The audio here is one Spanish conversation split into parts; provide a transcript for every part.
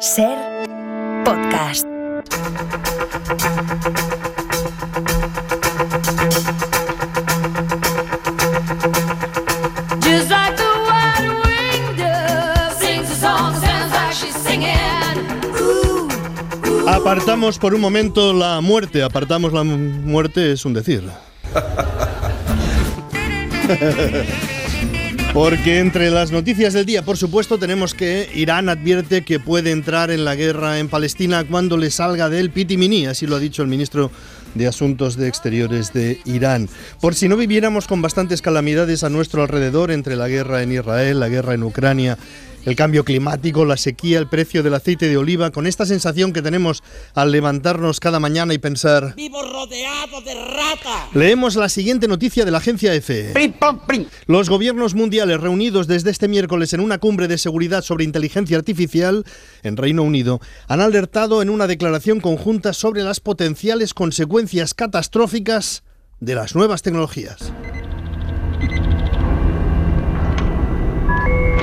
Ser podcast. Apartamos por un momento la muerte. Apartamos la mu- muerte es un decir. Porque entre las noticias del día, por supuesto, tenemos que Irán advierte que puede entrar en la guerra en Palestina cuando le salga del pitimini, así lo ha dicho el ministro de Asuntos de Exteriores de Irán. Por si no viviéramos con bastantes calamidades a nuestro alrededor entre la guerra en Israel, la guerra en Ucrania, el cambio climático, la sequía, el precio del aceite de oliva, con esta sensación que tenemos al levantarnos cada mañana y pensar... Vivo rodeado de ratas. Leemos la siguiente noticia de la agencia EFE. Los gobiernos mundiales reunidos desde este miércoles en una cumbre de seguridad sobre inteligencia artificial en Reino Unido han alertado en una declaración conjunta sobre las potenciales consecuencias catastróficas de las nuevas tecnologías.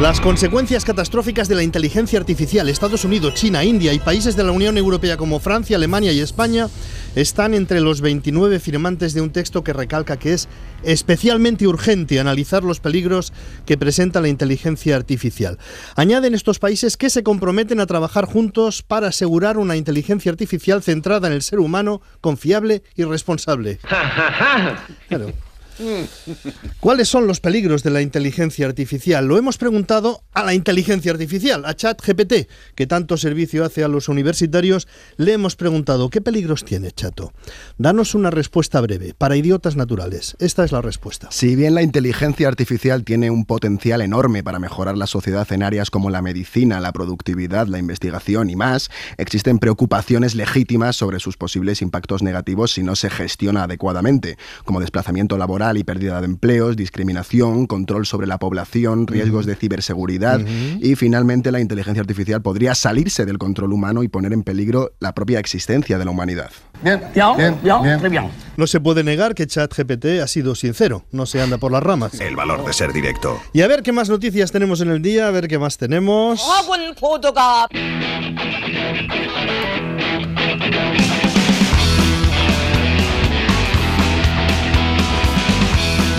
Las consecuencias catastróficas de la inteligencia artificial, Estados Unidos, China, India y países de la Unión Europea como Francia, Alemania y España están entre los 29 firmantes de un texto que recalca que es especialmente urgente analizar los peligros que presenta la inteligencia artificial. Añaden estos países que se comprometen a trabajar juntos para asegurar una inteligencia artificial centrada en el ser humano, confiable y responsable. Claro. ¿Cuáles son los peligros de la inteligencia artificial? Lo hemos preguntado a la inteligencia artificial, a ChatGPT, que tanto servicio hace a los universitarios. Le hemos preguntado, ¿qué peligros tiene, Chato? Danos una respuesta breve, para idiotas naturales. Esta es la respuesta. Si bien la inteligencia artificial tiene un potencial enorme para mejorar la sociedad en áreas como la medicina, la productividad, la investigación y más, existen preocupaciones legítimas sobre sus posibles impactos negativos si no se gestiona adecuadamente, como desplazamiento laboral y pérdida de empleos, discriminación, control sobre la población, riesgos de ciberseguridad y finalmente la inteligencia artificial podría salirse del control humano y poner en peligro la propia existencia de la humanidad. No se puede negar que ChatGPT ha sido sincero, no se anda por las ramas. El valor de ser directo. Y a ver qué más noticias tenemos en el día, a ver qué más tenemos.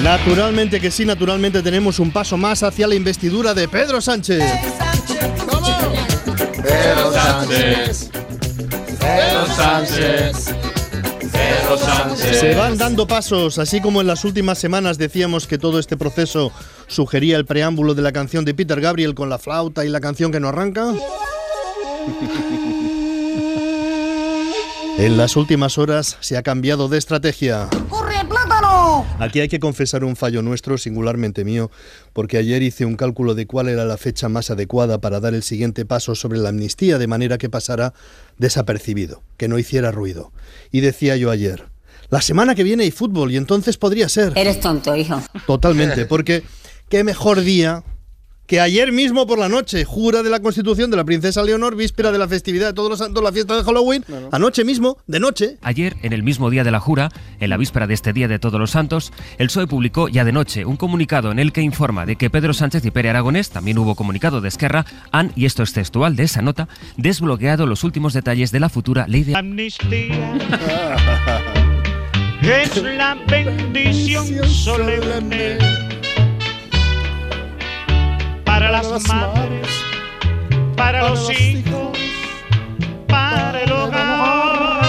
Naturalmente que sí, naturalmente tenemos un paso más hacia la investidura de Pedro Sánchez. Pedro Sánchez. Pedro Sánchez. Pedro Sánchez. Se van dando pasos, así como en las últimas semanas decíamos que todo este proceso sugería el preámbulo de la canción de Peter Gabriel con la flauta y la canción que no arranca. En las últimas horas se ha cambiado de estrategia. Aquí hay que confesar un fallo nuestro, singularmente mío, porque ayer hice un cálculo de cuál era la fecha más adecuada para dar el siguiente paso sobre la amnistía de manera que pasara desapercibido, que no hiciera ruido. Y decía yo ayer, la semana que viene hay fútbol y entonces podría ser. Eres tonto, hijo. Totalmente, porque qué mejor día que ayer mismo por la noche, jura de la Constitución de la Princesa Leonor, víspera de la festividad de Todos los Santos, la fiesta de Halloween, anoche mismo, de noche, Ayer, en el mismo día de la jura, en la víspera de este día de Todos los Santos, el PSOE publicó ya de noche un comunicado en el que informa de que Pedro Sánchez y Pere Aragonés, también hubo comunicado de Esquerra, han, y esto es textual de esa nota, desbloqueado los últimos detalles de la futura ley de amnistía es la bendición solemne para las madres, para los hijos, para el hogar.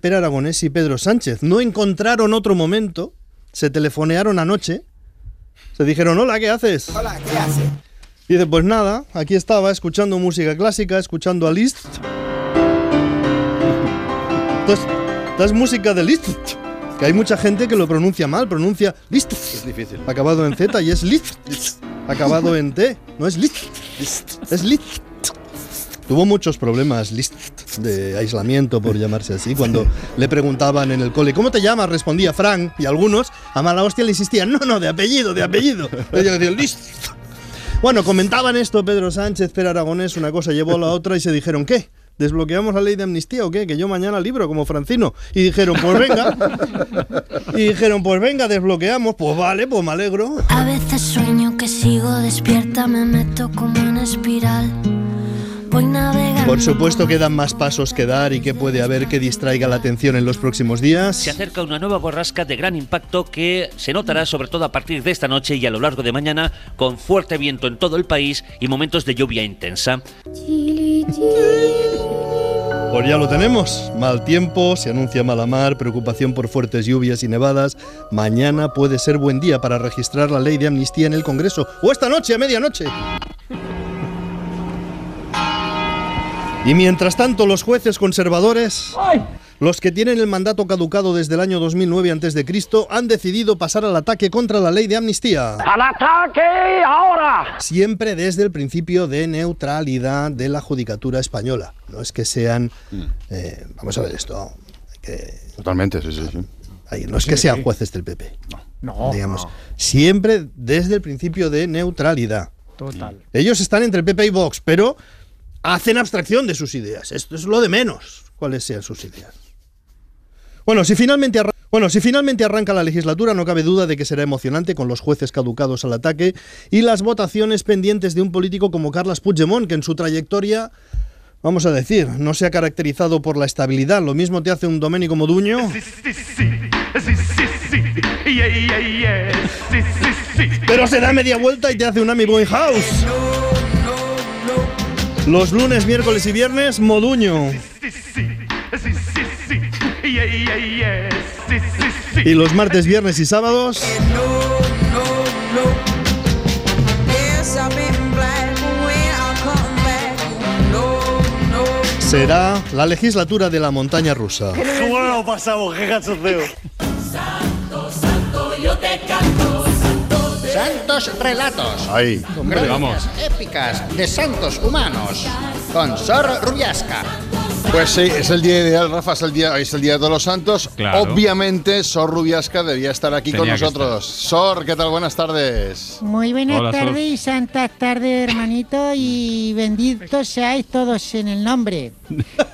Per Aragonés y Pedro Sánchez. No encontraron otro momento, se telefonearon anoche, se dijeron, hola, ¿qué haces? Hola, ¿qué hace? Dice, pues nada, aquí estaba escuchando música clásica, escuchando a Liszt. Entonces, esta es música de Liszt. Que hay mucha gente que lo pronuncia mal, pronuncia Liszt. Es difícil. Acabado en Z y es Liszt. Acabado en T, no es Liszt. Es Liszt. Tuvo muchos problemas Liszt de aislamiento, por llamarse así, cuando le preguntaban en el cole, ¿cómo te llamas? Respondía Frank, y algunos a mala hostia le insistían, no, no, de apellido, de apellido. Ellos decían, Liszt. Bueno, comentaban esto Pedro Sánchez, Per Aragonés, una cosa llevó a la otra y se dijeron, ¿qué? ¿Desbloqueamos la ley de amnistía o qué? Que yo mañana libro como Francino. Y dijeron, pues venga. y dijeron, pues venga, desbloqueamos. Pues vale, pues me alegro. A veces sueño que sigo despierta, me meto como en espiral. Voy navegando. Por supuesto quedan más pasos que dar y que puede haber que distraiga la atención en los próximos días. Se acerca una nueva borrasca de gran impacto que se notará sobre todo a partir de esta noche y a lo largo de mañana con fuerte viento en todo el país y momentos de lluvia intensa. Pues ya lo tenemos. Mal tiempo, se anuncia mala mar, preocupación por fuertes lluvias y nevadas. Mañana puede ser buen día para registrar la ley de amnistía en el Congreso. O esta noche, a medianoche. Y mientras tanto, los jueces conservadores, los que tienen el mandato caducado desde el año 2009 a.C., han decidido pasar al ataque contra la ley de amnistía. ¡Al ataque ahora! Siempre desde el principio de neutralidad de la judicatura española. No es que sean. eh, vamos a ver esto. que- Totalmente, sí, sí, sí. ahí, no es que sean jueces del PP. No, Digamos. Siempre desde el principio de neutralidad. total. Ellos están entre el PP y Vox, pero hacen abstracción de sus ideas. Esto es lo de menos, cuáles sean sus ideas. Bueno, si finalmente bueno, si finalmente arranca la legislatura, no cabe duda de que será emocionante con los jueces caducados al ataque y las votaciones pendientes de un político como Carles Puigdemont, que en su trayectoria, vamos a decir, no se ha caracterizado por la estabilidad. Lo mismo te hace un Domenico Moduño, pero se da media vuelta y te hace un Amy House. Los lunes, miércoles y viernes, Moduño. Y los martes, viernes y sábados, será la legislatura de la montaña rusa. ¿Cómo lo pasamos? ¡Qué Santos relatos. Ahí, vamos. épicas de santos humanos. Con Sor Rubiasca. Pues sí, es el día ideal, Rafa, es el día, es el día de todos los santos. Claro. Obviamente, Sor Rubiasca debía estar aquí con Tenía nosotros. Sor, ¿qué tal? Buenas tardes. Muy buenas Hola, tardes y santas tardes, hermanito, y benditos seáis todos en el nombre.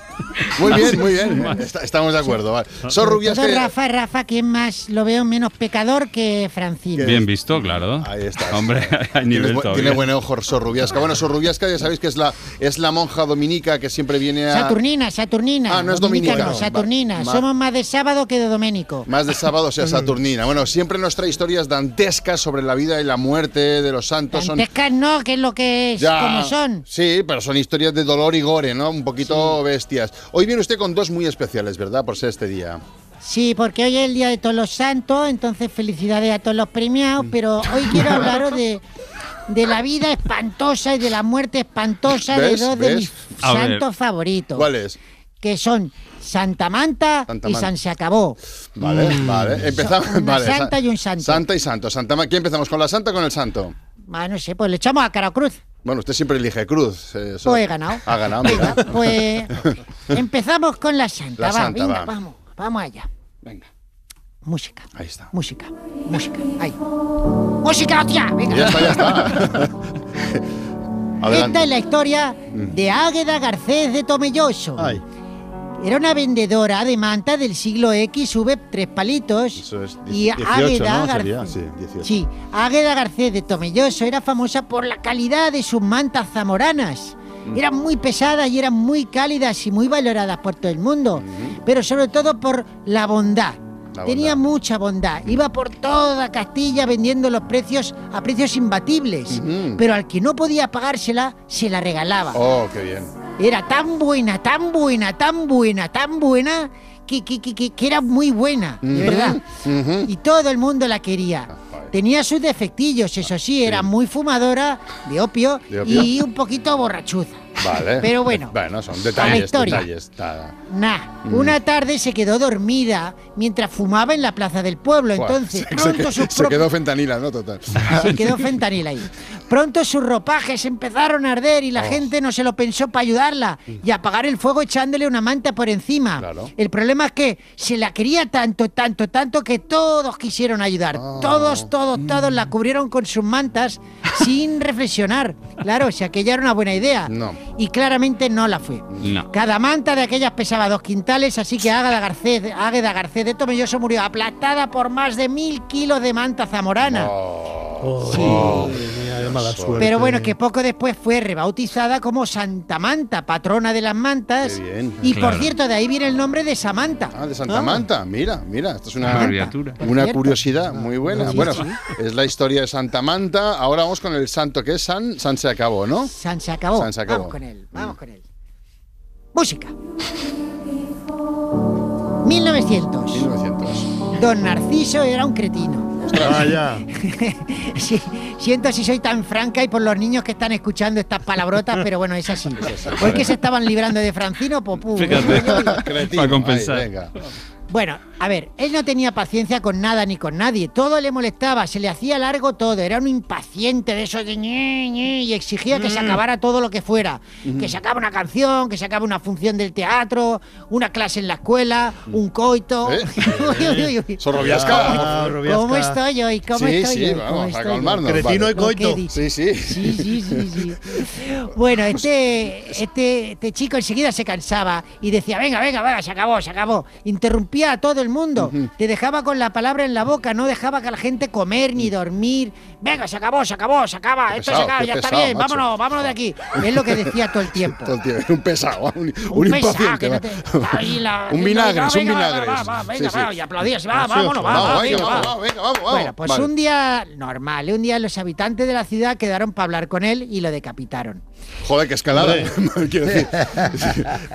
Muy bien, muy bien. Está- estamos de acuerdo. vale. Sor Todo Rubiasca. Rafa, Rafa, ¿quién más lo veo menos pecador que Francino? Bien visto, claro. Ahí está. Hombre, hay Tiene, nivel todavía. tiene buen ojo Sor Rubiasca. Bueno, Sor Rubiasca ya sabéis que es la, es la monja dominica que siempre viene a... Saturnina, Saturnina. Ah, no es Dominica dominica. no, Saturnina. Va- va- Somos más de sábado que de doménico. Más de sábado, o sea, Saturnina. Bueno, siempre nos trae historias dantescas sobre la vida y la muerte de los santos. Son Dantescas no, que es lo que es, Ya. como son. Sí, pero son historias de dolor y gore, ¿no? Un poquito bestias. Hoy viene usted con dos muy especiales, ¿verdad? Por ser este día. Sí, porque hoy es el Día de Todos los Santos, entonces felicidades a todos los premiados, pero hoy quiero hablaros de, de la vida espantosa y de la muerte espantosa de ¿Ves? dos de mis A ver. santos favoritos. ¿Cuáles? Que son Santa Manta Santa y Manta. San Se Acabó. Vale, vale. Empezamos. Una vale, sa- santa y un santo. Santa y santo. Santa Ma- ¿Quién empezamos? ¿Con la santa o con el santo? Ah, no sé, pues le echamos a cara cruz. Bueno, usted siempre elige cruz. eh. Pues he ganado. Ha ganado, mira. Venga, pues empezamos con la santa. La va, santa, venga, va. vamos, vamos allá. Venga, Música, ahí está. música, música. Ahí. ¡Música, hostia! Venga. Ya está, ya está. Esta es la historia de Águeda Garcés de Tomelloso. Ay, Era una vendedora de manta del siglo X, sube tres palitos. Eso es y 18, Águeda ¿no? Sí, 18. Sí, Águeda Garcés de Tomelloso era famosa por la calidad de sus mantas zamoranas. Mm. Eran muy pesadas y eran muy cálidas y muy valoradas por todo el mundo, pero sobre todo por la bondad. La Tenía bondad. mucha bondad. Iba por toda Castilla vendiendo los precios a precios imbatibles, Ujú. pero al que no podía pagársela se la regalaba. Oh, qué bien. Era tan buena, tan buena, tan buena, tan buena, que, que, que, que- era muy buena, de Ujú, verdad. ujú. Y todo el mundo la quería. joder. Tenía sus defectillos, eso sí, era muy fumadora de opio, De opio. y un poquito borrachuza. Vale. Pero bueno, Bueno, son la detalles, historia. detalles. Nah, Mm. una tarde se quedó dormida mientras fumaba en la plaza del pueblo. Buah, Entonces, se, pronto se- sus se quedó fentanila, ¿no? Total. se quedó fentanil ahí. Pronto sus ropajes empezaron a arder y la gente no se lo pensó para ayudarla y apagar el fuego echándole una manta por encima. El problema es que se la quería tanto, tanto, tanto que todos quisieron ayudar. Todos, todos, todos la cubrieron con sus mantas sin reflexionar. Claro, o sea que ya era una buena idea. No. Y claramente no la fue. No. Cada manta de aquellas pesaba dos quintales, así que Águeda Garcés, Águeda Garcés de Tomelloso murió aplastada por más de mil kilos de manta zamorana. Pero bueno, que poco después fue rebautizada como Santa Manta, patrona de las mantas. Qué bien. Y Claro. por cierto, de ahí viene el nombre de Samantha. Ah, de Santa Manta, mira, mira, esto es una, abreviatura. una curiosidad muy buena. Sí, bueno, sí. es la historia de Santa Manta. Ahora vamos con el santo que es San, San se acabó, ¿no? San se acabó. San se acabó. Vamos con él, vamos con él. Música. 1900. 1900. Don Narciso era un cretino. Vaya. Sí, siento si soy tan franca y por los niños que están escuchando estas palabrotas, pero bueno, es así. Hoy que se estaban librando de Francino, popú. Cretino, Para compensar. ahí, venga. Bueno, a ver, él no tenía paciencia con nada ni con nadie. Todo le molestaba, se le hacía largo todo. Era un impaciente de eso de ñe, ñe, y exigía que se acabara todo lo que fuera. Que se acaba una canción, que se acaba una función del teatro, una clase en la escuela, un coito. ¿Eh? Uy, uy, uy, uy. Sorrobiasca. Ah, Rubiasca. ¿Cómo estoy hoy? ¿Cómo Sí, estoy sí, hoy? vamos, ¿Cómo a estoy? Cretino vale. y coito. Sí, sí, sí, sí. Bueno, este, este, este chico enseguida se cansaba y decía, venga, venga, venga, se acabó, se acabó. Interrumpía a todo el mundo. Te dejaba con la palabra en la boca, no dejaba que la gente comer ni dormir. Venga, se acabó, se acabó, se acaba, Qué esto pesado, se acaba, ya está bien, macho. vámonos, vámonos de aquí. Es lo que decía todo el tiempo. Todo el tiempo, un pesado, un, Un un pesado, impaciente. que no va. te- ahí la- un y vinagre, un vinagre. venga, va, y aplaudías, va, vámonos, va, venga, venga, va. vamos, venga, vamos, vamos. Bueno, pues Vale. un día normal, un día los habitantes de la ciudad quedaron para hablar con él y lo decapitaron. Joder, qué escalada. Quiero decir,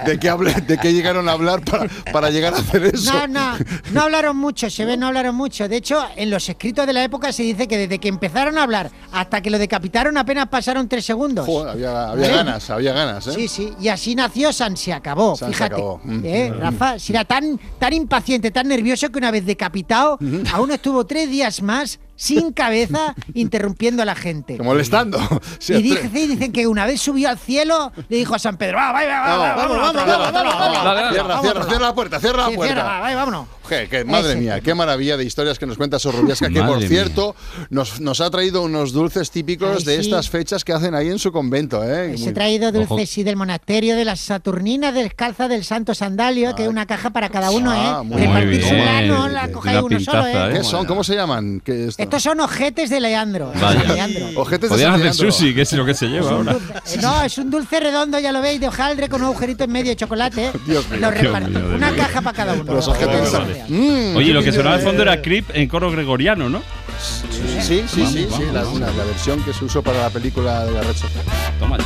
¿de qué, hable- ¿de qué llegaron a hablar para, para llegar a hacer eso? No, no, no hablaron mucho, se ve, no hablaron mucho. De hecho, en los escritos de la época se dice que desde que empezaron a hablar hasta que lo decapitaron apenas pasaron tres segundos. Joder, había, ganas, había ganas, ¿eh? Sí, sí, y así nació San Se Acabó, San Se fíjate. Acabó. Mm. ¿Eh, Rafa? Si era tan, tan impaciente, tan nervioso que una vez decapitado, aún estuvo tres días más sin cabeza interrumpiendo a la gente. Molestando. Sí, Y dice- dicen que una vez subió al cielo, le dijo a San Pedro, va, va, va, va, Vamos, vamos, vamos, vamos, vamos, vamos. otro Cierra, lado, cierra, otro cierra lado. la puerta, cierra la Sí, puerta. cierra, va, va, vámonos. Je, que, madre Ese. mía, qué maravilla de historias que nos cuenta Sorrubiasca, que por cierto nos, nos ha traído unos dulces típicos Ay, de sí. estas fechas que hacen ahí en su convento. ¿eh? Les Muy- he traído Ojo. dulces y del monasterio de las Saturninas descalza del Santo Sandalio, que es una caja para cada uno, Ah, ¿eh? muy Repartir bien. su grano, la cojáis uno solo, ¿eh? ¿Qué son? ¿Cómo se llaman? ¿Qué es esto? Estos son ojetes de Leandro. Vaya. Leandro. Ojetes de hacer Leandro. sushi, que es lo que se lleva ahora. Eh, No, es un dulce redondo, ya lo veis, de hojaldre con un agujerito en medio de chocolate. ¿eh? Dios mío, Lo Dios reparto. mío de Una caja para cada uno. Los ojetes Mm, Oye, lo que sonaba al de- fondo era Creep en coro gregoriano, ¿no? Sí, sí, sí, Vamos, sí, vamos, la, la versión que se usó para la película de la red social. Toma.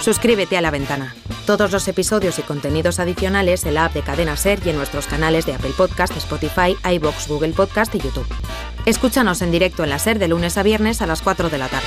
Suscríbete a La Ventana. Todos los episodios y contenidos adicionales en la app de Cadena Ser y en nuestros canales de Apple Podcast, Spotify, iBox, Google Podcast y YouTube. Escúchanos en directo en la Ser de lunes a viernes a las 4 de la tarde.